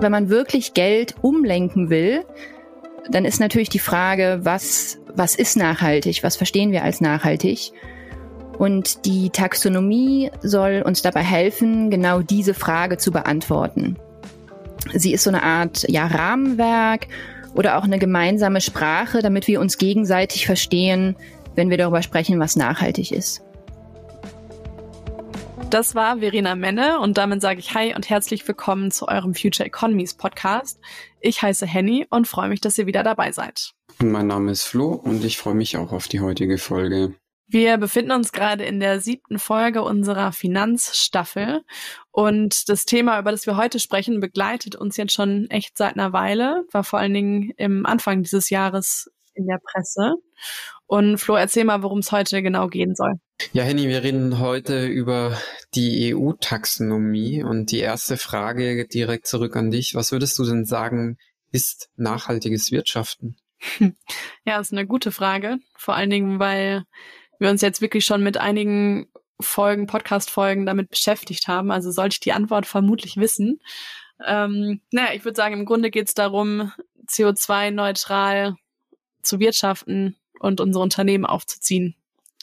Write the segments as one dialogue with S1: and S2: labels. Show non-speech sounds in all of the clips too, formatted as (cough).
S1: Wenn man wirklich Geld umlenken will, dann ist natürlich die Frage, was, was ist nachhaltig? Was verstehen wir als nachhaltig? Und die Taxonomie soll uns dabei helfen, genau diese Frage zu beantworten. Sie ist so eine Art ja, Rahmenwerk oder auch eine gemeinsame Sprache, damit wir uns gegenseitig verstehen, wenn wir darüber sprechen, was nachhaltig ist.
S2: Das war Verena Menne und damit sage ich Hi und herzlich willkommen zu eurem Future Economies Podcast. Ich heiße Henny und freue mich, dass ihr wieder dabei seid.
S3: Mein Name ist Flo und ich freue mich auch auf die heutige Folge.
S2: Wir befinden uns gerade in der siebten Folge unserer Finanzstaffel und das Thema, über das wir heute sprechen, begleitet uns jetzt schon echt seit einer Weile, war vor allen Dingen im Anfang dieses Jahres in der Presse. Und Flo, erzähl mal, worum es heute genau gehen soll.
S3: Ja, Henny, wir reden heute über die EU-Taxonomie und die erste Frage direkt zurück an dich. Was würdest du denn sagen, ist nachhaltiges Wirtschaften? (laughs)
S2: Ja, ist eine gute Frage. Vor allen Dingen, weil wir uns jetzt wirklich schon mit einigen Folgen, Podcast-Folgen damit beschäftigt haben. Also sollte ich die Antwort vermutlich wissen. Ähm, naja, ich würde sagen, im Grunde geht es darum, CO2-neutral zu wirtschaften und unsere Unternehmen aufzuziehen.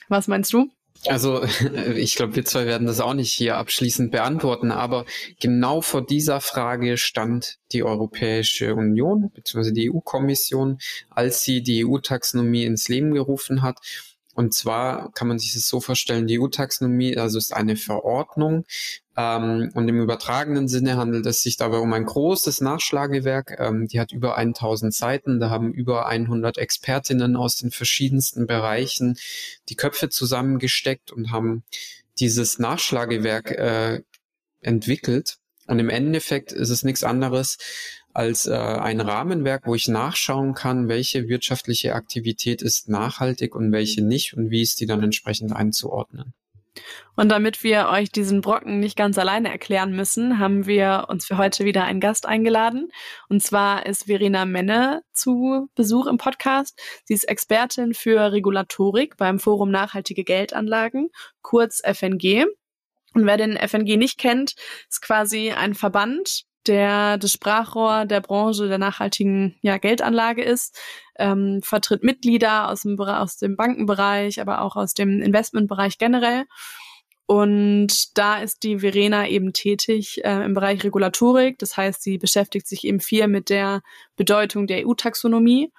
S2: Was meinst du?
S3: Also (laughs) ich glaube, wir zwei werden das auch nicht hier abschließend beantworten, aber genau vor dieser Frage stand die Europäische Union bzw. die EU-Kommission, als sie die EU-Taxonomie ins Leben gerufen hat. Und zwar kann man sich das so vorstellen, die EU-Taxonomie, also ist eine Verordnung, ähm, und im übertragenen Sinne handelt es sich dabei um ein großes Nachschlagewerk. Ähm, die hat über 1000 Seiten. Da haben über 100 Expertinnen aus den verschiedensten Bereichen die Köpfe zusammengesteckt und haben dieses Nachschlagewerk äh, entwickelt. Und im Endeffekt ist es nichts anderes als äh, ein Rahmenwerk, wo ich nachschauen kann, welche wirtschaftliche Aktivität ist nachhaltig und welche nicht und wie ist die dann entsprechend einzuordnen.
S2: Und damit wir euch diesen Brocken nicht ganz alleine erklären müssen, haben wir uns für heute wieder einen Gast eingeladen. Und zwar ist Verena Menne zu Besuch im Podcast. Sie ist Expertin für Regulatorik beim Forum Nachhaltige Geldanlagen, kurz FNG. Und wer den FNG nicht kennt, ist quasi ein Verband, der das Sprachrohr der Branche der nachhaltigen ja, Geldanlage ist, ähm, vertritt Mitglieder aus dem, aus dem Bankenbereich, aber auch aus dem Investmentbereich generell. Und da ist die Verena eben tätig äh, im Bereich Regulatorik. Das heißt, sie beschäftigt sich eben viel mit der Bedeutung der EU-Taxonomie.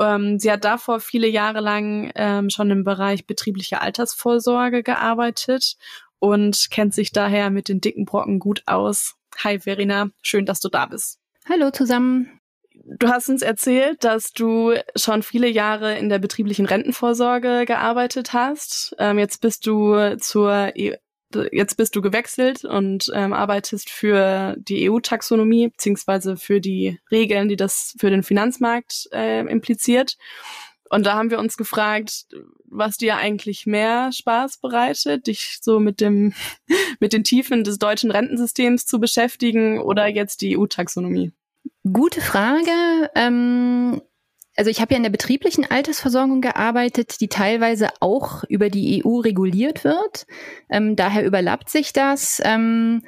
S2: Ähm, sie hat davor viele Jahre lang ähm, schon im Bereich betriebliche Altersvorsorge gearbeitet und kennt sich daher mit den dicken Brocken gut aus. Hi Verena, schön, dass du da bist.
S1: Hallo zusammen.
S2: Du hast uns erzählt, dass du schon viele Jahre in der betrieblichen Rentenvorsorge gearbeitet hast. Ähm, jetzt bist du zur e jetzt bist du gewechselt und ähm, arbeitest für die EU-Taxonomie beziehungsweise für die Regeln, die das für den Finanzmarkt äh, impliziert. Und da haben wir uns gefragt, was dir eigentlich mehr Spaß bereitet, dich so mit dem, (laughs) mit den Tiefen des deutschen Rentensystems zu beschäftigen oder jetzt die EU-Taxonomie?
S1: Gute Frage. Ähm, also ich habe ja in der betrieblichen Altersversorgung gearbeitet, die teilweise auch über die EU reguliert wird. Ähm, daher überlappt sich das. Ähm,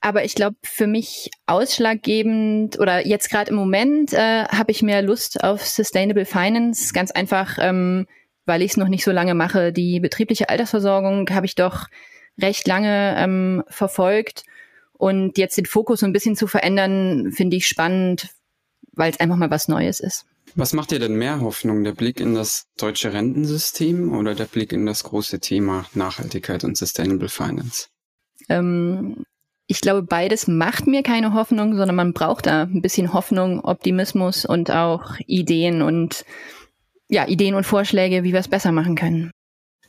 S1: aber ich glaube, für mich ausschlaggebend oder jetzt gerade im Moment äh, habe ich mehr Lust auf Sustainable Finance. Ganz einfach, ähm, weil ich es noch nicht so lange mache. Die betriebliche Altersversorgung habe ich doch recht lange ähm, verfolgt. Und jetzt den Fokus so ein bisschen zu verändern, finde ich spannend, weil es einfach mal was Neues ist.
S3: Was macht dir denn mehr Hoffnung, der Blick in das deutsche Rentensystem oder der Blick in das große Thema Nachhaltigkeit und Sustainable Finance?
S1: Ähm, ich glaube, beides macht mir keine Hoffnung, sondern man braucht da ein bisschen Hoffnung, Optimismus und auch Ideen und ja, Ideen und Vorschläge, wie wir es besser machen können.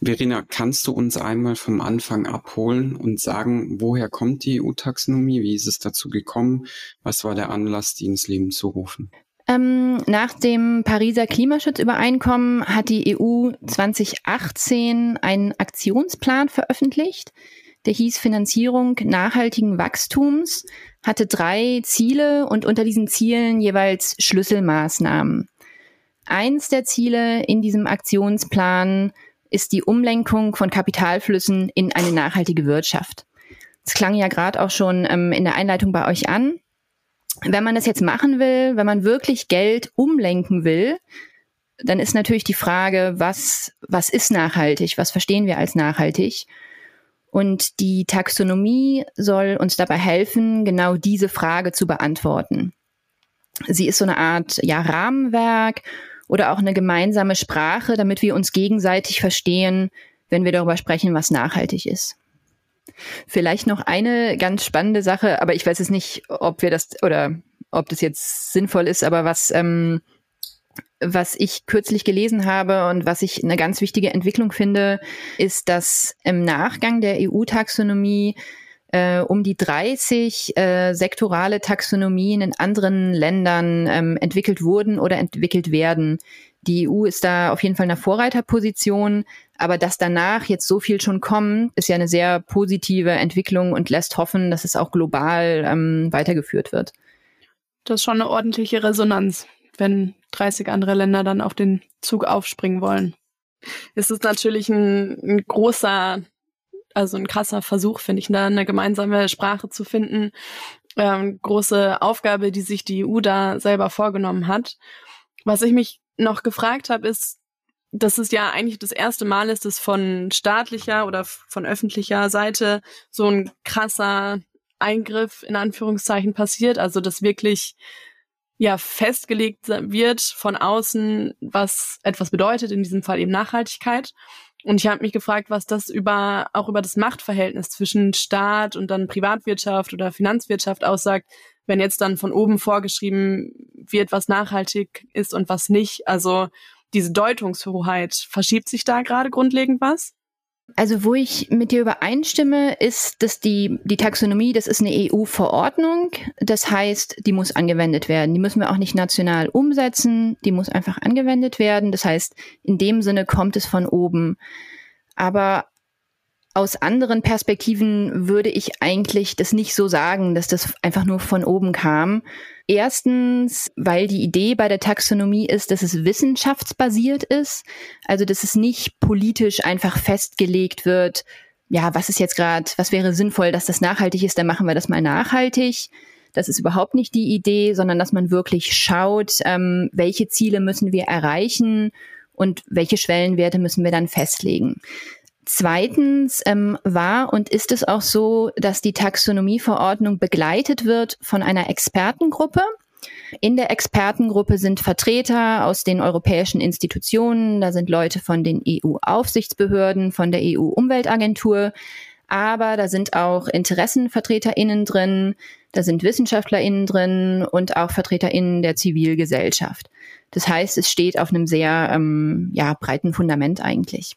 S3: Verena, kannst du uns einmal vom Anfang abholen und sagen, woher kommt die EU-Taxonomie? Wie ist es dazu gekommen? Was war der Anlass, die ins Leben zu rufen?
S1: Ähm, nach dem Pariser Klimaschutzübereinkommen hat die EU 2018 einen Aktionsplan veröffentlicht, der hieß Finanzierung nachhaltigen Wachstums, hatte drei Ziele und unter diesen Zielen jeweils Schlüsselmaßnahmen. Eins der Ziele in diesem Aktionsplan ist die Umlenkung von Kapitalflüssen in eine nachhaltige Wirtschaft. Das klang ja gerade auch schon ähm, in der Einleitung bei euch an. Wenn man das jetzt machen will, wenn man wirklich Geld umlenken will, dann ist natürlich die Frage, was, was ist nachhaltig? Was verstehen wir als nachhaltig? Und die Taxonomie soll uns dabei helfen, genau diese Frage zu beantworten. Sie ist so eine Art ja, Rahmenwerk oder auch eine gemeinsame Sprache, damit wir uns gegenseitig verstehen, wenn wir darüber sprechen, was nachhaltig ist. Vielleicht noch eine ganz spannende Sache, aber ich weiß es nicht, ob wir das oder ob das jetzt sinnvoll ist, aber was ähm, was ich kürzlich gelesen habe und was ich eine ganz wichtige Entwicklung finde, ist, dass im Nachgang der EU-Taxonomie äh, um die 30 äh, sektorale Taxonomien in anderen Ländern ähm, entwickelt wurden oder entwickelt werden. Die EU ist da auf jeden Fall in einer Vorreiterposition, aber dass danach jetzt so viel schon kommen, ist ja eine sehr positive Entwicklung und lässt hoffen, dass es auch global ähm, weitergeführt wird.
S2: Das ist schon eine ordentliche Resonanz wenn 30 andere Länder dann auf den Zug aufspringen wollen. Es ist natürlich ein, ein großer, also ein krasser Versuch, finde ich, da eine gemeinsame Sprache zu finden. Ähm, große Aufgabe, die sich die EU da selber vorgenommen hat. Was ich mich noch gefragt habe, ist, dass es ja eigentlich das erste Mal ist, dass von staatlicher oder von öffentlicher Seite so ein krasser Eingriff in Anführungszeichen passiert, also dass wirklich ja festgelegt wird von außen, was etwas bedeutet, in diesem Fall eben Nachhaltigkeit. Und ich habe mich gefragt, was das über auch über das Machtverhältnis zwischen Staat und dann Privatwirtschaft oder Finanzwirtschaft aussagt, wenn jetzt dann von oben vorgeschrieben wird, was nachhaltig ist und was nicht. Also diese Deutungshoheit, verschiebt sich da gerade grundlegend was?
S1: Also wo ich mit dir übereinstimme, ist, dass die, die Taxonomie, das ist eine EU-Verordnung. Das heißt, die muss angewendet werden. Die müssen wir auch nicht national umsetzen. Die muss einfach angewendet werden. Das heißt, in dem Sinne kommt es von oben. Aber aus anderen Perspektiven würde ich eigentlich das nicht so sagen, dass das einfach nur von oben kam. Erstens, weil die Idee bei der Taxonomie ist, dass es wissenschaftsbasiert ist, also dass es nicht politisch einfach festgelegt wird, ja, was ist jetzt gerade, was wäre sinnvoll, dass das nachhaltig ist, dann machen wir das mal nachhaltig. Das ist überhaupt nicht die Idee, sondern dass man wirklich schaut, ähm, welche Ziele müssen wir erreichen und welche Schwellenwerte müssen wir dann festlegen. Zweitens ähm, war und ist es auch so, dass die Taxonomieverordnung begleitet wird von einer Expertengruppe. In der Expertengruppe sind Vertreter aus den europäischen Institutionen, da sind Leute von den EU-Aufsichtsbehörden, von der EU-Umweltagentur, aber da sind auch InteressenvertreterInnen drin, da sind WissenschaftlerInnen drin und auch VertreterInnen der Zivilgesellschaft. Das heißt, es steht auf einem sehr ähm, ja, breiten Fundament eigentlich.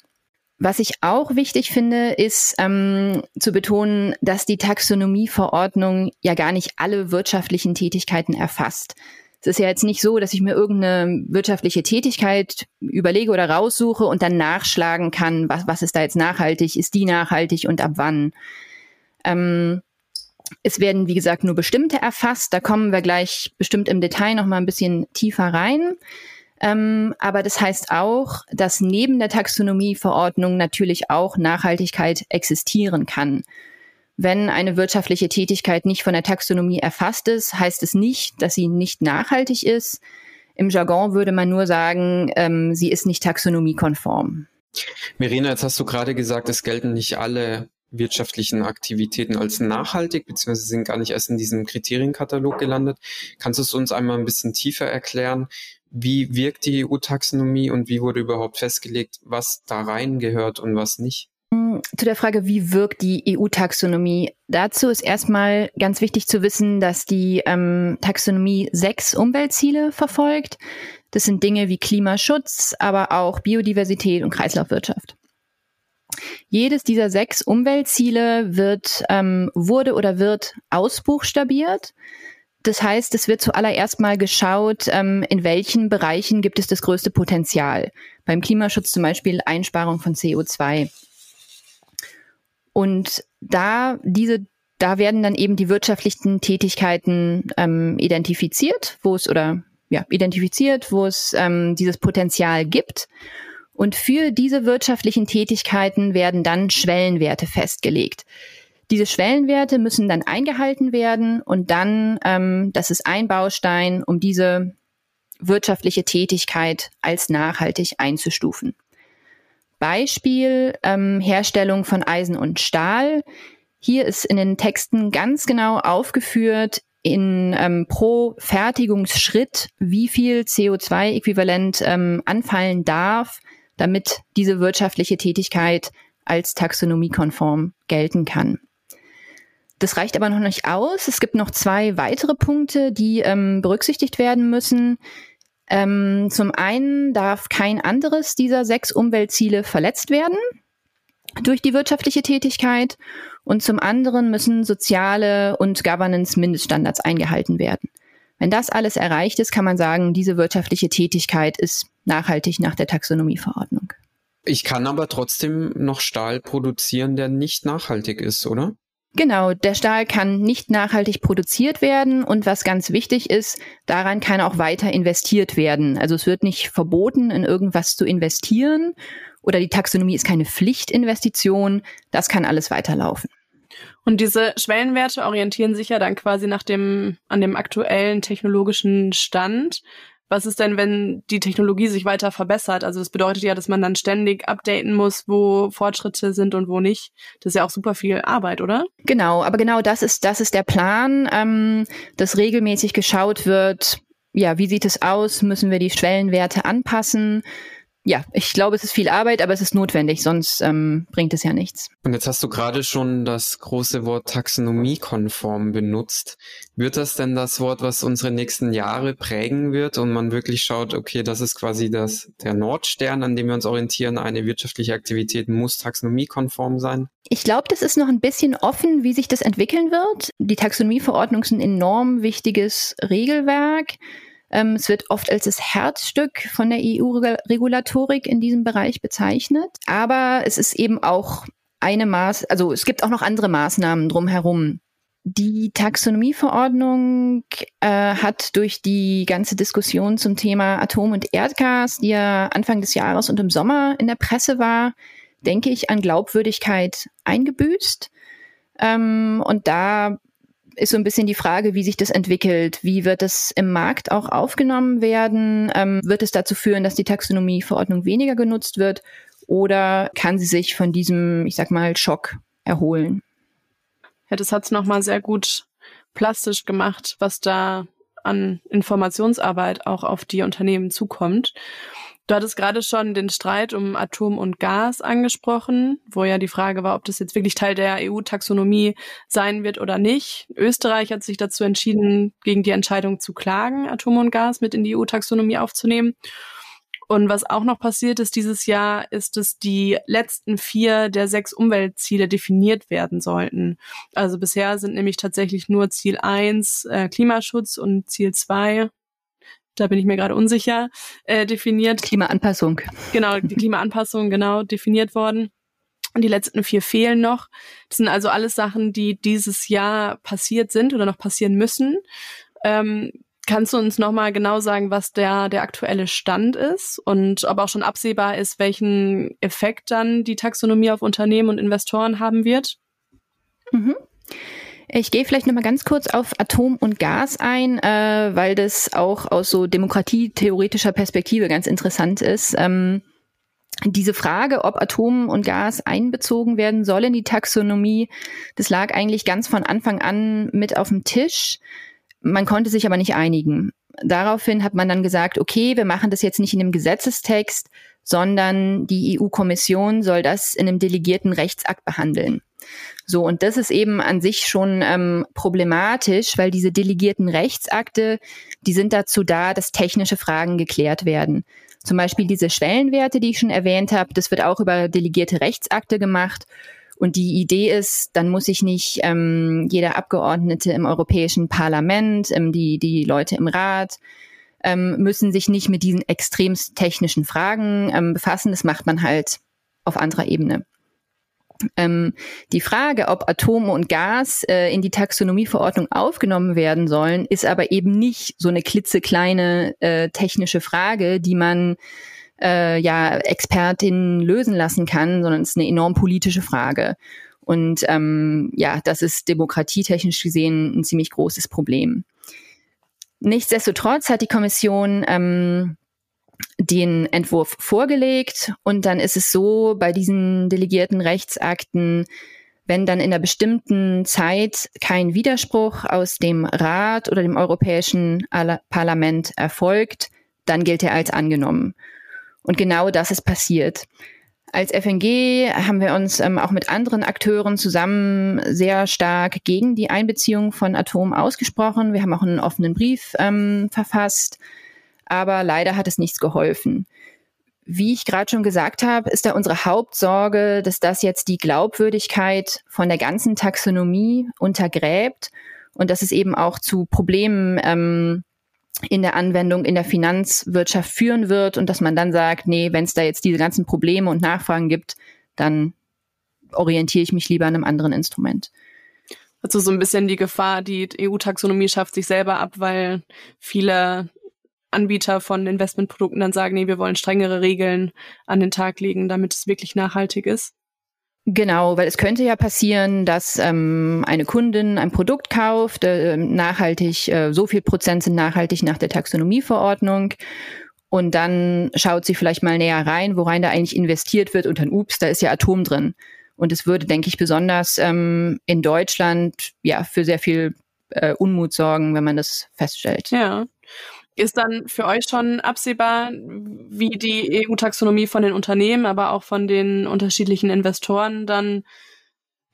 S1: Was ich auch wichtig finde, ist ähm, zu betonen, dass die Taxonomieverordnung ja gar nicht alle wirtschaftlichen Tätigkeiten erfasst. Es ist ja jetzt nicht so, dass ich mir irgendeine wirtschaftliche Tätigkeit überlege oder raussuche und dann nachschlagen kann, was, was ist da jetzt nachhaltig, ist die nachhaltig und ab wann. Ähm, es werden, wie gesagt, nur bestimmte erfasst. Da kommen wir gleich bestimmt im Detail noch mal ein bisschen tiefer rein. Ähm, aber das heißt auch, dass neben der Taxonomieverordnung natürlich auch Nachhaltigkeit existieren kann. Wenn eine wirtschaftliche Tätigkeit nicht von der Taxonomie erfasst ist, heißt es nicht, dass sie nicht nachhaltig ist. Im Jargon würde man nur sagen, ähm, sie ist nicht taxonomiekonform.
S3: Verena, jetzt hast du gerade gesagt, es gelten nicht alle wirtschaftlichen Aktivitäten als nachhaltig, beziehungsweise sind gar nicht erst in diesem Kriterienkatalog gelandet. Kannst du es uns einmal ein bisschen tiefer erklären, wie wirkt die EU-Taxonomie und wie wurde überhaupt festgelegt, was da rein gehört und was nicht?
S1: Hm, zu der Frage, wie wirkt die EU-Taxonomie? Dazu ist erstmal ganz wichtig zu wissen, dass die ähm, Taxonomie sechs Umweltziele verfolgt. Das sind Dinge wie Klimaschutz, aber auch Biodiversität und Kreislaufwirtschaft. Jedes dieser sechs Umweltziele wird, ähm, wurde oder wird ausbuchstabiert. Das heißt, es wird zuallererst mal geschaut, ähm, in welchen Bereichen gibt es das größte Potenzial. Beim Klimaschutz zum Beispiel Einsparung von CO2. Und da diese, da werden dann eben die wirtschaftlichen Tätigkeiten ähm, identifiziert, wo es oder ja identifiziert, wo es ähm, dieses Potenzial gibt. Und für diese wirtschaftlichen Tätigkeiten werden dann Schwellenwerte festgelegt. Diese Schwellenwerte müssen dann eingehalten werden und dann, ähm, das ist ein Baustein, um diese wirtschaftliche Tätigkeit als nachhaltig einzustufen. Beispiel ähm, Herstellung von Eisen und Stahl. Hier ist in den Texten ganz genau aufgeführt, in ähm, pro Fertigungsschritt, wie viel CO2-Äquivalent ähm, anfallen darf, damit diese wirtschaftliche Tätigkeit als taxonomiekonform gelten kann. Das reicht aber noch nicht aus. Es gibt noch zwei weitere Punkte, die ähm, berücksichtigt werden müssen. Ähm, zum einen darf kein anderes dieser sechs Umweltziele verletzt werden durch die wirtschaftliche Tätigkeit und zum anderen müssen soziale und Governance-Mindeststandards eingehalten werden. Wenn das alles erreicht ist, kann man sagen, diese wirtschaftliche Tätigkeit ist nachhaltig nach der Taxonomieverordnung.
S3: Ich kann aber trotzdem noch Stahl produzieren, der nicht nachhaltig ist, oder?
S1: Genau, der Stahl kann nicht nachhaltig produziert werden und was ganz wichtig ist, daran kann auch weiter investiert werden. Also es wird nicht verboten, in irgendwas zu investieren oder die Taxonomie ist keine Pflichtinvestition. Das kann alles weiterlaufen.
S2: Und diese Schwellenwerte orientieren sich ja dann quasi nach dem, an dem aktuellen technologischen Stand. Was ist denn, wenn die Technologie sich weiter verbessert? Also das bedeutet ja, dass man dann ständig updaten muss, wo Fortschritte sind und wo nicht. Das ist ja auch super viel Arbeit, oder?
S1: Genau, aber genau das ist, das ist der Plan, ähm, dass regelmäßig geschaut wird, ja, wie sieht es aus? Müssen wir die Schwellenwerte anpassen? Ja, ich glaube, es ist viel Arbeit, aber es ist notwendig, sonst ähm, bringt es ja nichts.
S3: Und jetzt hast du gerade schon das große Wort taxonomiekonform benutzt. Wird das denn das Wort, was unsere nächsten Jahre prägen wird und man wirklich schaut, okay, das ist quasi das, der Nordstern, an dem wir uns orientieren, eine wirtschaftliche Aktivität muss taxonomiekonform sein?
S1: Ich glaube, das ist noch ein bisschen offen, wie sich das entwickeln wird. Die Taxonomieverordnung ist ein enorm wichtiges Regelwerk. Ähm, es wird oft als das Herzstück von der EU-Regulatorik in diesem Bereich bezeichnet. Aber es ist eben auch eine Maß, also es gibt auch noch andere Maßnahmen drumherum. Die Taxonomieverordnung äh, hat durch die ganze Diskussion zum Thema Atom und Erdgas, die ja Anfang des Jahres und im Sommer in der Presse war, denke ich, an Glaubwürdigkeit eingebüßt. Ähm, und da ist so ein bisschen die Frage, wie sich das entwickelt. Wie wird es im Markt auch aufgenommen werden? Ähm, wird es dazu führen, dass die Taxonomieverordnung weniger genutzt wird? Oder kann sie sich von diesem, ich sag mal, Schock erholen?
S2: Ja, das hat es nochmal sehr gut plastisch gemacht, was da an Informationsarbeit auch auf die Unternehmen zukommt. Du hattest gerade schon den Streit um Atom und Gas angesprochen, wo ja die Frage war, ob das jetzt wirklich Teil der EU-Taxonomie sein wird oder nicht. Österreich hat sich dazu entschieden, gegen die Entscheidung zu klagen, Atom und Gas mit in die EU-Taxonomie aufzunehmen. Und was auch noch passiert ist dieses Jahr, ist, dass die letzten vier der sechs Umweltziele definiert werden sollten. Also bisher sind nämlich tatsächlich nur Ziel eins äh, Klimaschutz und Ziel zwei da bin ich mir gerade unsicher, äh, definiert.
S1: Klimaanpassung.
S2: Genau, die Klimaanpassung, genau, definiert worden. Und die letzten vier fehlen noch. Das sind also alles Sachen, die dieses Jahr passiert sind oder noch passieren müssen. Ähm, kannst du uns nochmal genau sagen, was der, der aktuelle Stand ist und ob auch schon absehbar ist, welchen Effekt dann die Taxonomie auf Unternehmen und Investoren haben wird?
S1: Mhm. Ich gehe vielleicht nochmal ganz kurz auf Atom und Gas ein, äh, weil das auch aus so demokratietheoretischer Perspektive ganz interessant ist. Ähm, diese Frage, ob Atom und Gas einbezogen werden soll in die Taxonomie, das lag eigentlich ganz von Anfang an mit auf dem Tisch. Man konnte sich aber nicht einigen. Daraufhin hat man dann gesagt, okay, wir machen das jetzt nicht in einem Gesetzestext, sondern die EU-Kommission soll das in einem delegierten Rechtsakt behandeln. So, und das ist eben an sich schon ähm, problematisch, weil diese delegierten Rechtsakte, die sind dazu da, dass technische Fragen geklärt werden. Zum Beispiel diese Schwellenwerte, die ich schon erwähnt habe, das wird auch über delegierte Rechtsakte gemacht. Und die Idee ist, dann muss sich nicht ähm, jeder Abgeordnete im Europäischen Parlament, ähm, die, die Leute im Rat, ähm, müssen sich nicht mit diesen extremst technischen Fragen ähm, befassen. Das macht man halt auf anderer Ebene. Ähm, die Frage, ob Atome und Gas äh, in die Taxonomieverordnung aufgenommen werden sollen, ist aber eben nicht so eine klitzekleine äh, technische Frage, die man äh, ja Expertinnen lösen lassen kann, sondern es ist eine enorm politische Frage. Und ähm, ja, das ist demokratietechnisch gesehen ein ziemlich großes Problem. Nichtsdestotrotz hat die Kommission ähm, den Entwurf vorgelegt und dann ist es so bei diesen delegierten Rechtsakten, wenn dann in einer bestimmten Zeit kein Widerspruch aus dem Rat oder dem Europäischen Parlament erfolgt, dann gilt er als angenommen. Und genau das ist passiert. Als FNG haben wir uns ähm, auch mit anderen Akteuren zusammen sehr stark gegen die Einbeziehung von Atom ausgesprochen. Wir haben auch einen offenen Brief ähm, verfasst, aber leider hat es nichts geholfen. Wie ich gerade schon gesagt habe, ist da unsere Hauptsorge, dass das jetzt die Glaubwürdigkeit von der ganzen Taxonomie untergräbt und dass es eben auch zu Problemen ähm, in der Anwendung in der Finanzwirtschaft führen wird und dass man dann sagt, nee, wenn es da jetzt diese ganzen Probleme und Nachfragen gibt, dann orientiere ich mich lieber an einem anderen Instrument.
S2: Also so ein bisschen die Gefahr, die EU-Taxonomie schafft sich selber ab, weil viele Anbieter von Investmentprodukten dann sagen, nee, wir wollen strengere Regeln an den Tag legen, damit es wirklich nachhaltig ist.
S1: Genau, weil es könnte ja passieren, dass ähm, eine Kundin ein Produkt kauft, äh, nachhaltig, äh, so viel Prozent sind nachhaltig nach der Taxonomieverordnung. Und dann schaut sie vielleicht mal näher rein, worein da eigentlich investiert wird und dann, ups, da ist ja Atom drin. Und es würde, denke ich, besonders ähm, in Deutschland ja für sehr viel äh, Unmut sorgen, wenn man das feststellt.
S2: Ja. Ist dann für euch schon absehbar, wie die EU-Taxonomie von den Unternehmen, aber auch von den unterschiedlichen Investoren dann,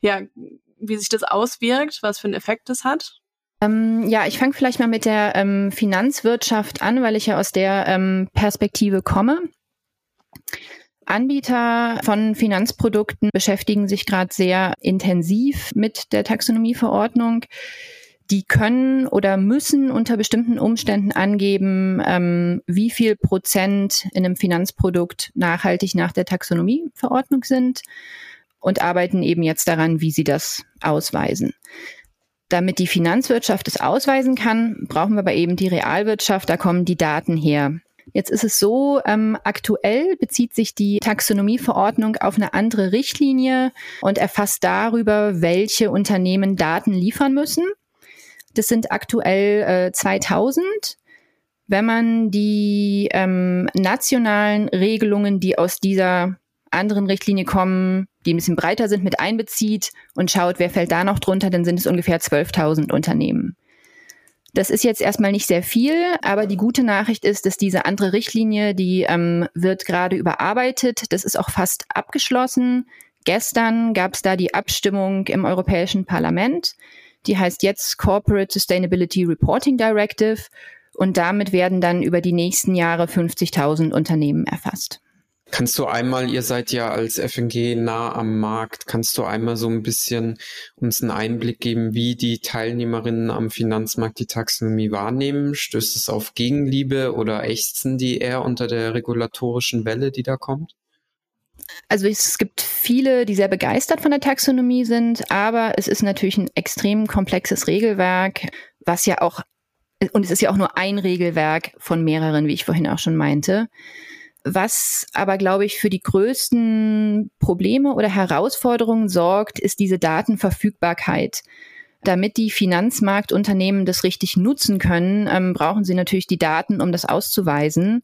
S2: ja, wie sich das auswirkt, was für einen Effekt das hat?
S1: Ähm, ja, ich fange vielleicht mal mit der ähm, Finanzwirtschaft an, weil ich ja aus der ähm, Perspektive komme. Anbieter von Finanzprodukten beschäftigen sich gerade sehr intensiv mit der Taxonomieverordnung die können oder müssen unter bestimmten Umständen angeben, ähm, wie viel Prozent in einem Finanzprodukt nachhaltig nach der Taxonomieverordnung sind und arbeiten eben jetzt daran, wie sie das ausweisen. Damit die Finanzwirtschaft es ausweisen kann, brauchen wir aber eben die Realwirtschaft, da kommen die Daten her. Jetzt ist es so, ähm, aktuell bezieht sich die Taxonomieverordnung auf eine andere Richtlinie und erfasst darüber, welche Unternehmen Daten liefern müssen. Das sind aktuell äh, 2000. Wenn man die ähm, nationalen Regelungen, die aus dieser anderen Richtlinie kommen, die ein bisschen breiter sind, mit einbezieht und schaut, wer fällt da noch drunter, dann sind es ungefähr 12.000 Unternehmen. Das ist jetzt erstmal nicht sehr viel, aber die gute Nachricht ist, dass diese andere Richtlinie, die ähm, wird gerade überarbeitet. Das ist auch fast abgeschlossen. Gestern gab es da die Abstimmung im Europäischen Parlament. Die heißt jetzt Corporate Sustainability Reporting Directive und damit werden dann über die nächsten Jahre 50.000 Unternehmen erfasst.
S3: Kannst du einmal, ihr seid ja als FNG nah am Markt, kannst du einmal so ein bisschen uns einen Einblick geben, wie die Teilnehmerinnen am Finanzmarkt die Taxonomie wahrnehmen? Stößt es auf Gegenliebe oder ächzen die eher unter der regulatorischen Welle, die da kommt?
S1: Also es gibt viele, die sehr begeistert von der Taxonomie sind, aber es ist natürlich ein extrem komplexes Regelwerk, was ja auch, und es ist ja auch nur ein Regelwerk von mehreren, wie ich vorhin auch schon meinte. Was aber, glaube ich, für die größten Probleme oder Herausforderungen sorgt, ist diese Datenverfügbarkeit. Damit die Finanzmarktunternehmen das richtig nutzen können, ähm, brauchen sie natürlich die Daten, um das auszuweisen.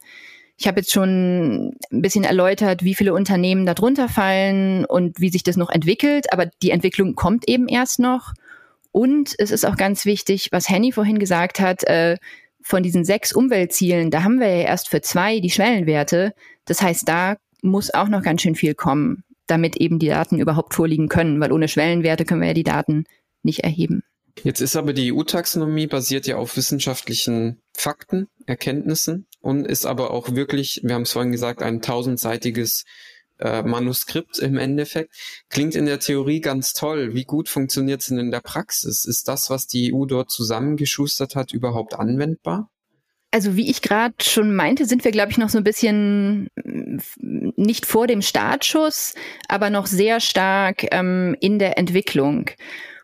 S1: Ich habe jetzt schon ein bisschen erläutert, wie viele Unternehmen darunter fallen und wie sich das noch entwickelt, aber die Entwicklung kommt eben erst noch. Und es ist auch ganz wichtig, was Henny vorhin gesagt hat, äh, von diesen sechs Umweltzielen, da haben wir ja erst für zwei die Schwellenwerte. Das heißt, da muss auch noch ganz schön viel kommen, damit eben die Daten überhaupt vorliegen können, weil ohne Schwellenwerte können wir ja die Daten nicht erheben.
S3: Jetzt ist aber die EU-Taxonomie basiert ja auf wissenschaftlichen Fakten, Erkenntnissen und ist aber auch wirklich, wir haben es vorhin gesagt, ein tausendseitiges äh, Manuskript im Endeffekt. Klingt in der Theorie ganz toll. Wie gut funktioniert es denn in der Praxis? Ist das, was die EU dort zusammengeschustert hat, überhaupt anwendbar?
S1: Also wie ich gerade schon meinte, sind wir, glaube ich, noch so ein bisschen mm, nicht vor dem Startschuss, aber noch sehr stark ähm, in der Entwicklung.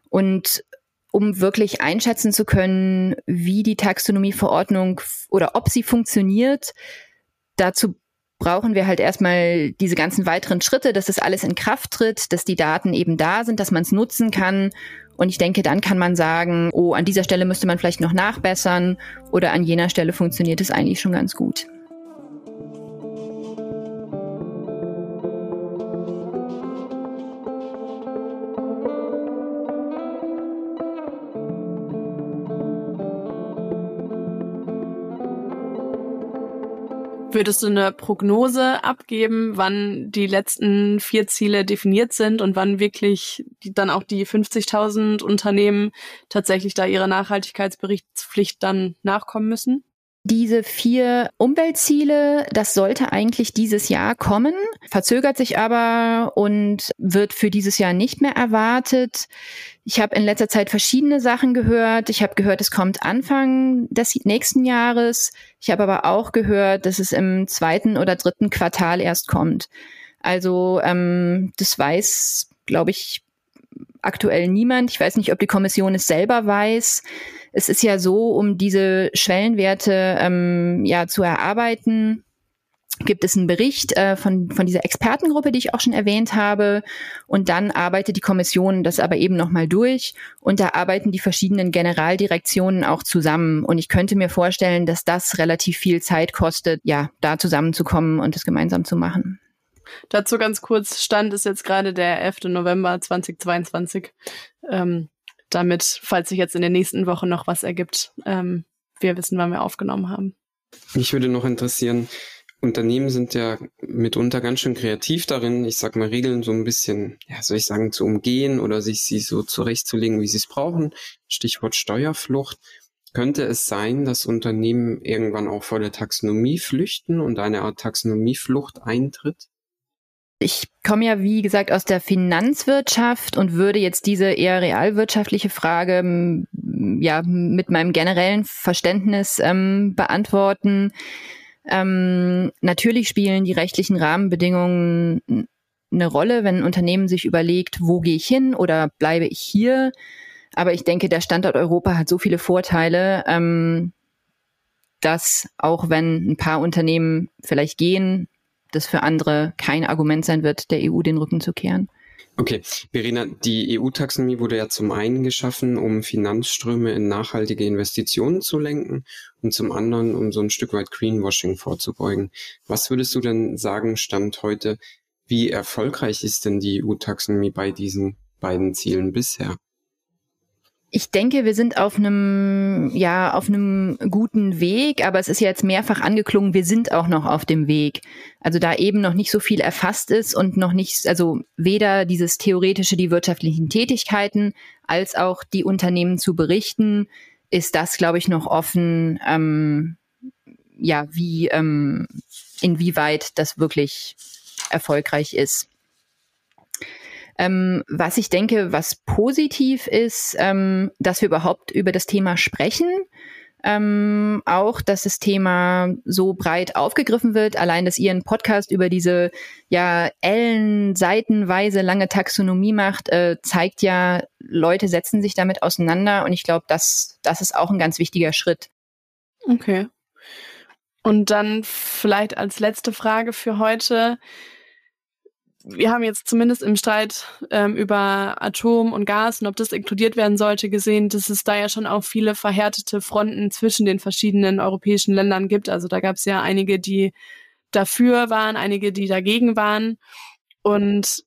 S1: Und um wirklich einschätzen zu können, wie die Taxonomieverordnung oder ob sie funktioniert. Dazu brauchen wir halt erstmal diese ganzen weiteren Schritte, dass das alles in Kraft tritt, dass die Daten eben da sind, dass man es nutzen kann. Und ich denke, dann kann man sagen, oh, an dieser Stelle müsste man vielleicht noch nachbessern oder an jener Stelle funktioniert es eigentlich schon ganz gut.
S2: Würdest du eine Prognose abgeben, wann die letzten vier Ziele definiert sind und wann wirklich die, dann auch die 50.000 Unternehmen tatsächlich da ihrer Nachhaltigkeitsberichtspflicht dann nachkommen müssen?
S1: Diese vier Umweltziele, das sollte eigentlich dieses Jahr kommen, verzögert sich aber und wird für dieses Jahr nicht mehr erwartet. Ich habe in letzter Zeit verschiedene Sachen gehört. Ich habe gehört, es kommt Anfang des nächsten Jahres. Ich habe aber auch gehört, dass es im zweiten oder dritten Quartal erst kommt. Also ähm, das weiß, glaube ich, aktuell niemand. Ich weiß nicht, ob die Kommission es selber weiß. Es ist ja so, um diese Schwellenwerte ähm, ja zu erarbeiten, gibt es einen Bericht äh, von, von dieser Expertengruppe, die ich auch schon erwähnt habe. Und dann arbeitet die Kommission das aber eben nochmal durch. Und da arbeiten die verschiedenen Generaldirektionen auch zusammen. Und ich könnte mir vorstellen, dass das relativ viel Zeit kostet, ja, da zusammenzukommen und das gemeinsam zu machen.
S2: Dazu ganz kurz, Stand ist jetzt gerade der 11. November 2022. Ähm, damit, falls sich jetzt in den nächsten Wochen noch was ergibt, ähm, wir wissen, wann wir aufgenommen haben.
S3: Mich würde noch interessieren, Unternehmen sind ja mitunter ganz schön kreativ darin, ich sag mal, Regeln so ein bisschen, ja, soll ich sagen, zu umgehen oder sich sie so zurechtzulegen, wie sie es brauchen. Stichwort Steuerflucht. Könnte es sein, dass Unternehmen irgendwann auch vor der Taxonomie flüchten und eine Art Taxonomieflucht eintritt?
S1: Ich komme ja, wie gesagt, aus der Finanzwirtschaft und würde jetzt diese eher realwirtschaftliche Frage ja mit meinem generellen Verständnis ähm, beantworten. Ähm, natürlich spielen die rechtlichen Rahmenbedingungen eine Rolle, wenn ein Unternehmen sich überlegt, wo gehe ich hin oder bleibe ich hier. Aber ich denke, der Standort Europa hat so viele Vorteile, ähm, dass auch wenn ein paar Unternehmen vielleicht gehen, das für andere kein Argument sein wird, der EU den Rücken zu kehren.
S3: Okay, Verena, die EU-Taxonomie wurde ja zum einen geschaffen, um Finanzströme in nachhaltige Investitionen zu lenken und zum anderen, um so ein Stück weit Greenwashing vorzubeugen. Was würdest du denn sagen, Stand heute, wie erfolgreich ist denn die EU-Taxonomie bei diesen beiden Zielen bisher?
S1: Ich denke, wir sind auf einem, ja, auf einem guten Weg, aber es ist jetzt mehrfach angeklungen, wir sind auch noch auf dem Weg. Also da eben noch nicht so viel erfasst ist und noch nicht, also weder dieses theoretische, die wirtschaftlichen Tätigkeiten, als auch die Unternehmen zu berichten, ist das, glaube ich, noch offen, ähm, ja, wie, ähm, inwieweit das wirklich erfolgreich ist. Ähm, was ich denke, was positiv ist, ähm, dass wir überhaupt über das Thema sprechen. Ähm, auch, dass das Thema so breit aufgegriffen wird. Allein, dass ihr einen Podcast über diese ja Ellen seitenweise lange Taxonomie macht, äh, zeigt ja, Leute setzen sich damit auseinander und ich glaube, das, das ist auch ein ganz wichtiger Schritt.
S2: Okay. Und dann vielleicht als letzte Frage für heute wir haben jetzt zumindest im Streit ähm, über Atom und Gas und ob das inkludiert werden sollte gesehen, dass es da ja schon auch viele verhärtete Fronten zwischen den verschiedenen europäischen Ländern gibt. Also da gab es ja einige, die dafür waren, einige, die dagegen waren. Und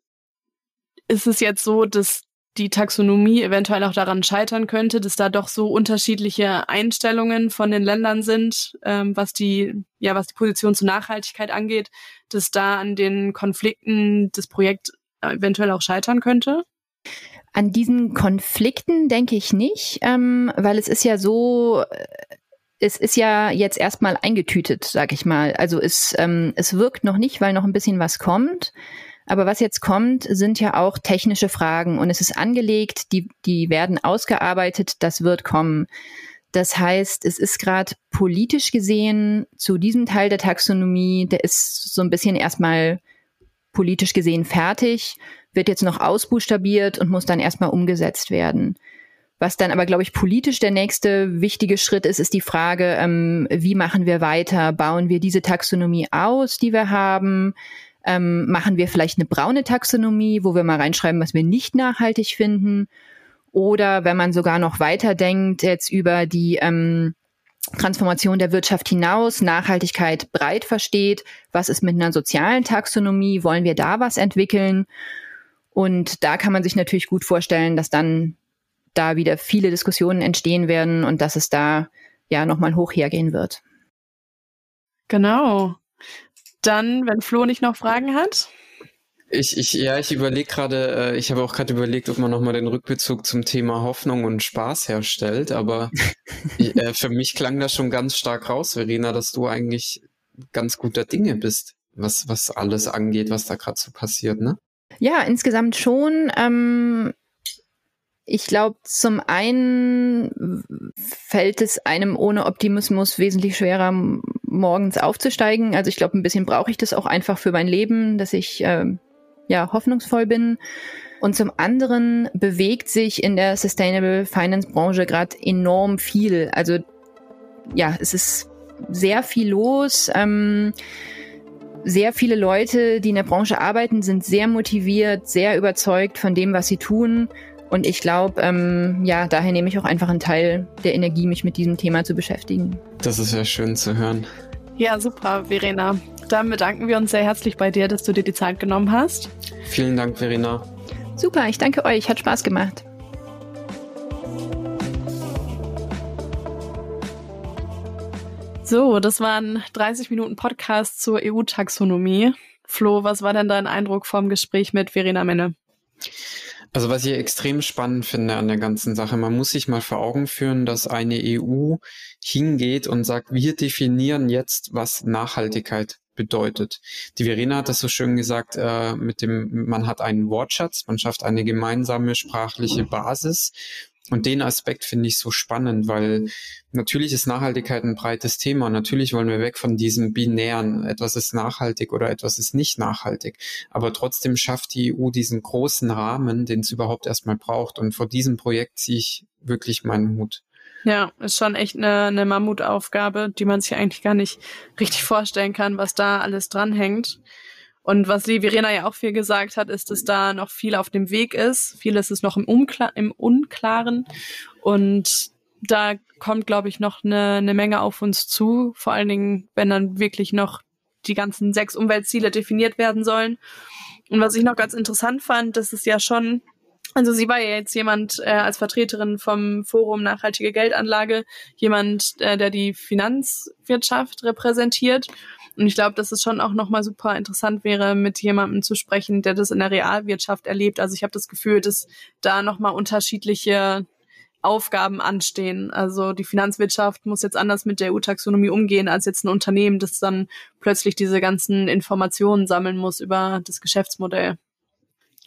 S2: ist es jetzt so, dass die Taxonomie eventuell auch daran scheitern könnte, dass da doch so unterschiedliche Einstellungen von den Ländern sind, ähm, was die, ja, was die Position zur Nachhaltigkeit angeht, dass da an den Konflikten das Projekt eventuell auch scheitern könnte?
S1: An diesen Konflikten denke ich nicht, ähm, weil es ist ja so, äh, es ist ja jetzt erstmal eingetütet, sag ich mal. Also es, ähm, es wirkt noch nicht, weil noch ein bisschen was kommt. Aber was jetzt kommt, sind ja auch technische Fragen und es ist angelegt, die, die werden ausgearbeitet, das wird kommen. Das heißt, es ist gerade politisch gesehen zu diesem Teil der Taxonomie, der ist so ein bisschen erstmal politisch gesehen fertig, wird jetzt noch ausbuchstabiert und muss dann erstmal umgesetzt werden. Was dann aber, glaube ich, politisch der nächste wichtige Schritt ist, ist die Frage, ähm, wie machen wir weiter? Bauen wir diese Taxonomie aus, die wir haben? Ähm, machen wir vielleicht eine braune Taxonomie, wo wir mal reinschreiben, was wir nicht nachhaltig finden? Oder wenn man sogar noch weiter denkt, jetzt über die ähm, Transformation der Wirtschaft hinaus, Nachhaltigkeit breit versteht, was ist mit einer sozialen Taxonomie, wollen wir da was entwickeln? Und da kann man sich natürlich gut vorstellen, dass dann da wieder viele Diskussionen entstehen werden und dass es da ja nochmal hoch hergehen wird.
S2: Genau. Dann, wenn Flo nicht noch Fragen hat.
S3: Ich, ich, ja, ich überlege gerade, äh, ich habe auch gerade überlegt, ob man nochmal den Rückbezug zum Thema Hoffnung und Spaß herstellt, aber (laughs) äh, für mich klang das schon ganz stark raus, Verena, dass du eigentlich ganz guter Dinge bist, was, was alles angeht, was da gerade so passiert, ne?
S1: Ja, insgesamt schon. Ähm, ich glaube, zum einen fällt es einem ohne Optimismus wesentlich schwerer, morgens aufzusteigen. Also ich glaube, ein bisschen brauche ich das auch einfach für mein Leben, dass ich äh, ja hoffnungsvoll bin. Und zum anderen bewegt sich in der Sustainable Finance Branche gerade enorm viel. Also ja, es ist sehr viel los. Ähm, sehr viele Leute, die in der Branche arbeiten, sind sehr motiviert, sehr überzeugt von dem, was sie tun. Und ich glaube, ähm, ja, daher nehme ich auch einfach einen Teil der Energie, mich mit diesem Thema zu beschäftigen.
S3: Das ist ja schön zu hören.
S2: Ja, super, Verena. Dann bedanken wir uns sehr herzlich bei dir, dass du dir die Zeit genommen hast.
S3: Vielen Dank, Verena.
S1: Super, ich danke euch. Hat Spaß gemacht.
S2: So, das waren 30 Minuten Podcast zur EU-Taxonomie. Flo, was war denn dein Eindruck vom Gespräch mit Verena Menne?
S3: Also was ich extrem spannend finde an der ganzen Sache, man muss sich mal vor Augen führen, dass eine EU hingeht und sagt, wir definieren jetzt, was Nachhaltigkeit bedeutet. Die Verena hat das so schön gesagt, äh, mit dem, man hat einen Wortschatz, man schafft eine gemeinsame sprachliche Basis und den Aspekt finde ich so spannend, weil natürlich ist Nachhaltigkeit ein breites Thema. Natürlich wollen wir weg von diesem binären, etwas ist nachhaltig oder etwas ist nicht nachhaltig. Aber trotzdem schafft die EU diesen großen Rahmen, den es überhaupt erstmal braucht. Und vor diesem Projekt ziehe ich wirklich meinen Hut.
S2: Ja, ist schon echt eine, eine Mammutaufgabe, die man sich eigentlich gar nicht richtig vorstellen kann, was da alles dranhängt. Und was die Verena ja auch viel gesagt hat, ist, dass da noch viel auf dem Weg ist. Vieles ist noch im, Unklar im Unklaren. Und da kommt, glaube ich, noch eine, eine Menge auf uns zu. Vor allen Dingen, wenn dann wirklich noch die ganzen sechs Umweltziele definiert werden sollen. Und was ich noch ganz interessant fand, das ist ja schon, also sie war ja jetzt jemand äh, als Vertreterin vom Forum Nachhaltige Geldanlage, jemand, äh, der die Finanzwirtschaft repräsentiert. Und ich glaube, dass es schon auch nochmal super interessant wäre, mit jemandem zu sprechen, der das in der Realwirtschaft erlebt. Also ich habe das Gefühl, dass da nochmal unterschiedliche Aufgaben anstehen. Also die Finanzwirtschaft muss jetzt anders mit der EU-Taxonomie umgehen als jetzt ein Unternehmen, das dann plötzlich diese ganzen Informationen sammeln muss über das Geschäftsmodell.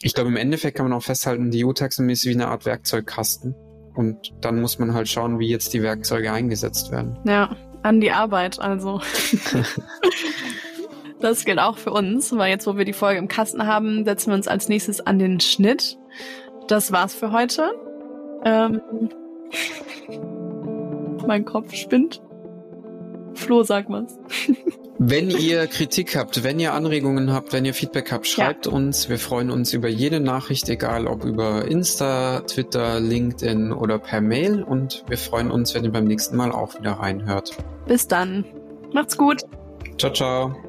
S3: Ich glaube, im Endeffekt kann man auch festhalten, die EU-Taxonomie ist wie eine Art Werkzeugkasten. Und dann muss man halt schauen, wie jetzt die Werkzeuge eingesetzt werden.
S2: Ja, an die Arbeit, also. (laughs) das gilt auch für uns, weil jetzt, wo wir die Folge im Kasten haben, setzen wir uns als nächstes an den Schnitt. Das war's für heute. Ähm, mein Kopf spinnt. Flo, sag was. (laughs)
S3: wenn ihr Kritik habt, wenn ihr Anregungen habt, wenn ihr Feedback habt, schreibt ja. uns. Wir freuen uns über jede Nachricht, egal ob über Insta, Twitter, LinkedIn oder per Mail. Und wir freuen uns, wenn ihr beim nächsten Mal auch wieder reinhört.
S2: Bis dann. Macht's gut.
S3: Ciao, ciao.